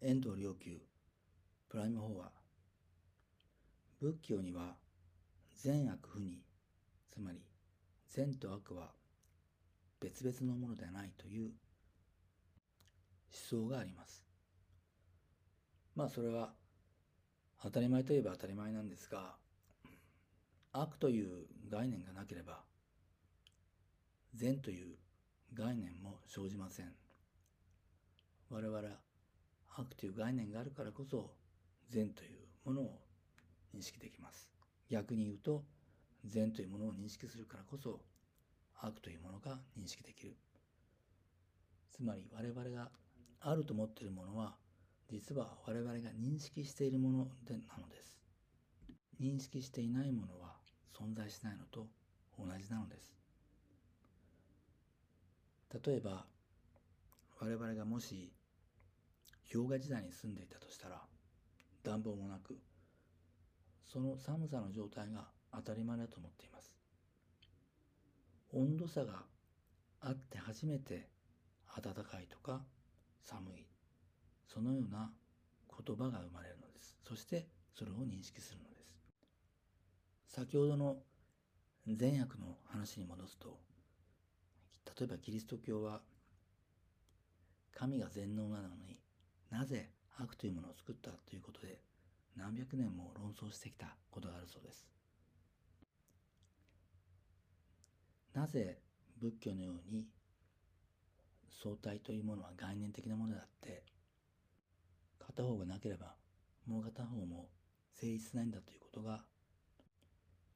遠藤良久プライム法話仏教には善悪不二つまり善と悪は別々のものではないという思想があります。まあそれは当たり前といえば当たり前なんですが悪という概念がなければ善という概念も生じません。我々悪という概念があるからこそ善というものを認識できます。逆に言うと善というものを認識するからこそ悪というものが認識できる。つまり我々があると思っているものは実は我々が認識しているものでなのです。認識していないものは存在しないのと同じなのです。例えば我々がもし氷河時代に住んでいたとしたら暖房もなくその寒さの状態が当たり前だと思っています。温度差があって初めて暖かいとか寒い。そのような言葉が生まれるのです。そしてそれを認識するのです。先ほどの善悪の話に戻すと例えばキリスト教は神が全能なのになぜ悪というものを作ったということで何百年も論争してきたことがあるそうです。なぜ仏教のように相対というものは概念的なものであって片方がなければもう片方も成立しないんだということが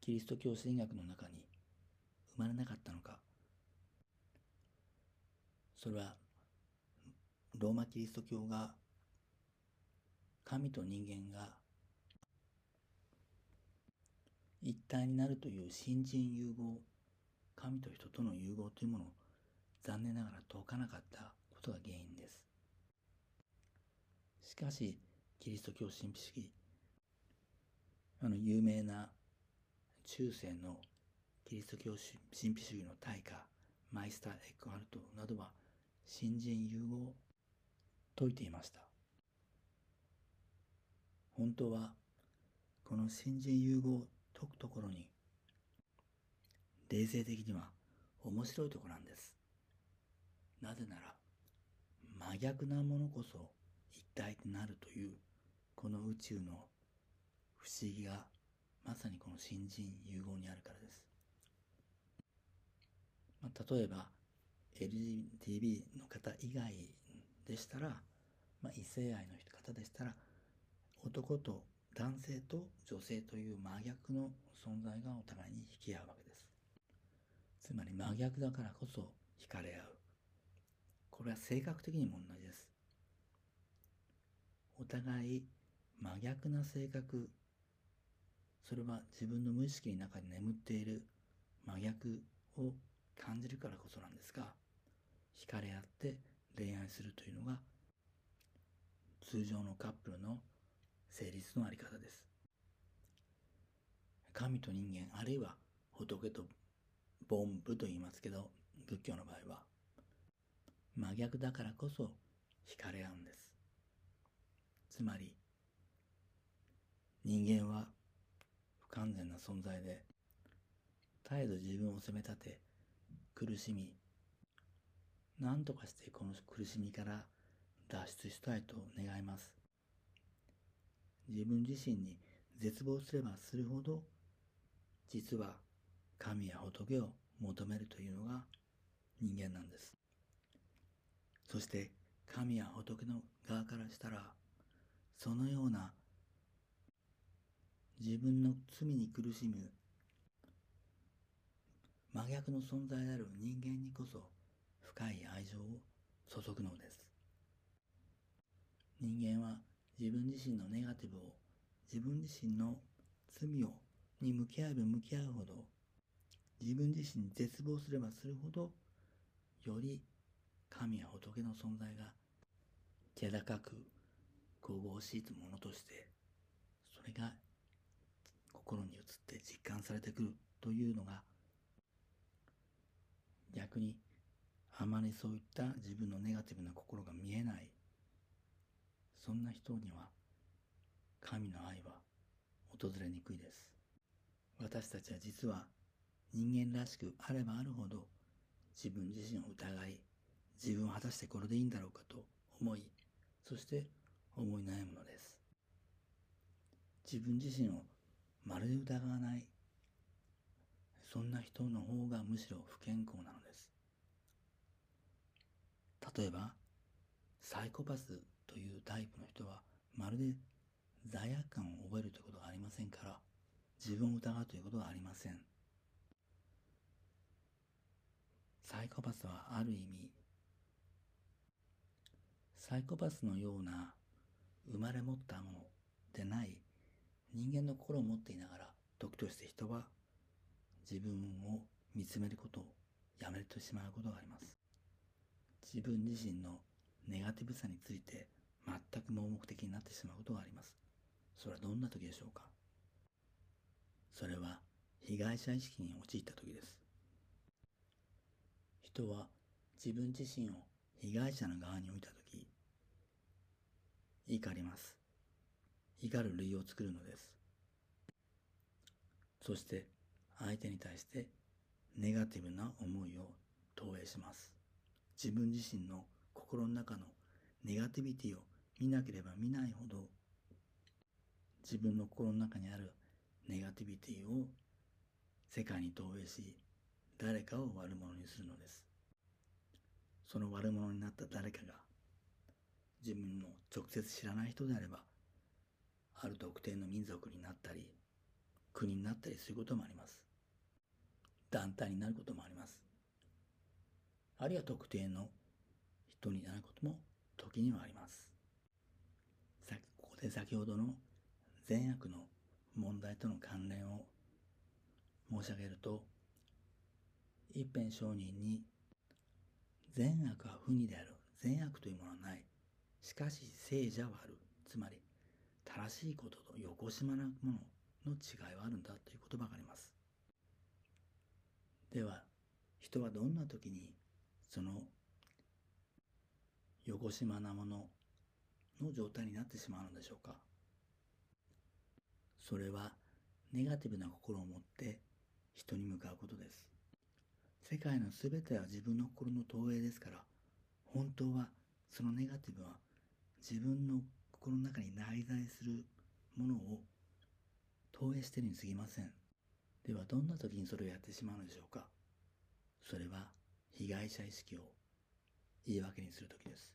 キリスト教神学の中に生まれなかったのか。それはローマキリスト教が神と人間が一体になるという新人融合神と人との融合というものを残念ながら解かなかったことが原因です。しかしキリスト教神秘主義あの有名な中世のキリスト教神秘主義の大家マイスター・エックハルトなどは新人融合を説いていました。本当はこの新人融合を解くところに冷静的には面白いところなんです。なぜなら真逆なものこそ一体となるというこの宇宙の不思議がまさにこの新人融合にあるからです、まあ、例えば LGBT の方以外でしたら、まあ、異性愛の方でしたら男と男性と女性という真逆の存在がお互いに引き合うわけです。つまり真逆だからこそ惹かれ合う。これは性格的にも同じです。お互い真逆な性格。それは自分の無意識の中に眠っている真逆を感じるからこそなんですが惹かれ合って恋愛するというのが通常のカップルの成立のあり方です。神と人間あるいは仏と凡夫と言いますけど仏教の場合は真逆だからこそ惹かれ合うんです。つまり人間は不完全な存在で絶えず自分を責め立て苦しみ何とかしてこの苦しみから脱出したいと願います。自分自身に絶望すればするほど実は神や仏を求めるというのが人間なんです。そして神や仏の側からしたらそのような自分の罪に苦しむ真逆の存在である人間にこそ深い愛情を注ぐのです。人間は自分自身のネガティブを自分自身の罪をに向き合えば向き合うほど自分自身に絶望すればするほどより神や仏の存在が気高く神々しいものとしてそれが心に移って実感されてくるというのが逆にあまりそういった自分のネガティブな心が見えないそんな人には神の愛は訪れにくいです。私たちは実は人間らしくあればあるほど自分自身を疑い自分は果たしてこれでいいんだろうかと思いそして思い悩むのです。自分自身をまるで疑わないそんな人の方がむしろ不健康なのです。例えばサイコパスというタイプの人はまるで罪悪感を覚えるということがありませんから自分を疑うということはありません。サイコパスはある意味サイコパスのような生まれ持ったものでない人間の心を持っていながら時として人は自分を見つめることをやめてしまうことがあります。自分自身のネガティブさについて目的になってしまうことがあります。それはどんな時でしょうか？それは被害者意識に陥った時です。人は自分自身を被害者の側に置いた時怒ります。怒る理由を作るのです。そして相手に対してネガティブな思いを投影します。自分自身の心の中のネガティビティを見なければ見ないほど自分の心の中にあるネガティビティを世界に投影し誰かを悪者にするのです。その悪者になった誰かが自分の直接知らない人であればある特定の民族になったり国になったりすることもあります。団体になることもあります。あるいは特定の人になることも時にはあります。で先ほどの善悪の問題との関連を申し上げると一辺商人に善悪は不義である善悪というものはない。しかし聖者はある。つまり正しいこととよこしまなものの違いはあるんだという言葉があります。では人はどんな時にそのよこしまなものの状態になってしまうのでしょうか？それはネガティブな心を持って人に向かうことです。世界のすべては自分の心の投影ですから、本当はそのネガティブは自分の心の中に内在するものを投影してるに過ぎません。ではどんな時にそれをやってしまうのでしょうか？それは被害者意識を言い訳にする時です。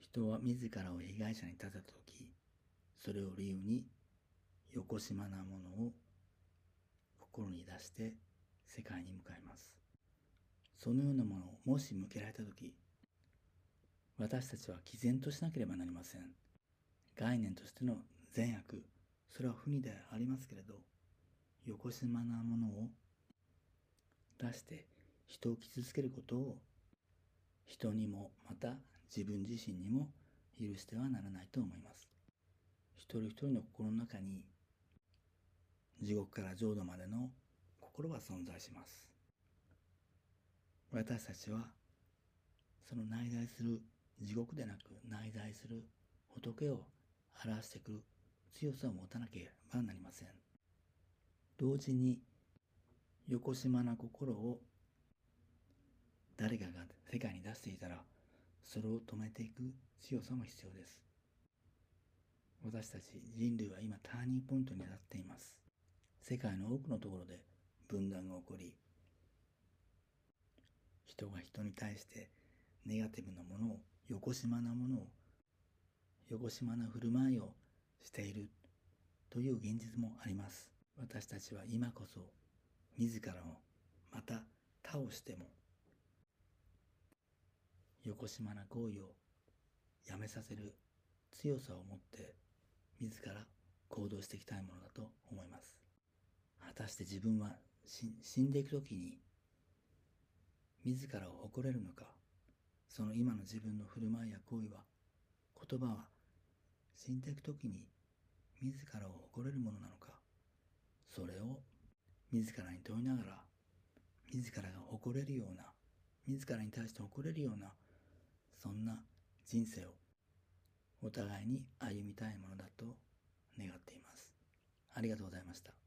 人は自らを被害者に立てた時、それを理由によこしまなものを心に出して世界に向かいます。そのようなものをもし向けられた時、私たちは毅然としなければなりません。概念としての善悪、それは不義でありますけれど、よこしまなものを出して人を傷つけることを人にもまた自分自身にも許してはならないと思います。一人一人の心の中に地獄から浄土までの心は存在します。私たちはその内在する地獄でなく内在する仏を表してくる強さを持たなければなりません。同時に、よこしまな心を誰かが世界に出していたら、それを止めていく強さも必要です。私たち人類は今ターニングポイントになっています。世界の多くのところで分断が起こり、人が人に対してネガティブなものを、よこしまなものを、よこしまな振る舞いをしているという現実もあります。私たちは今こそ自らをまた倒してもよこしまな行為をやめさせる強さを持って自ら行動していきたいものだと思います。果たして自分は死んでいく時に自らを誇れるのかその今の自分の振る舞いや行為は言葉は死んでいく時に自らを誇れるものなのかそれを自らに問いながら自らが誇れるような自らに対して誇れるようなそんな人生をお互いに歩みたいものだと願っています。ありがとうございました。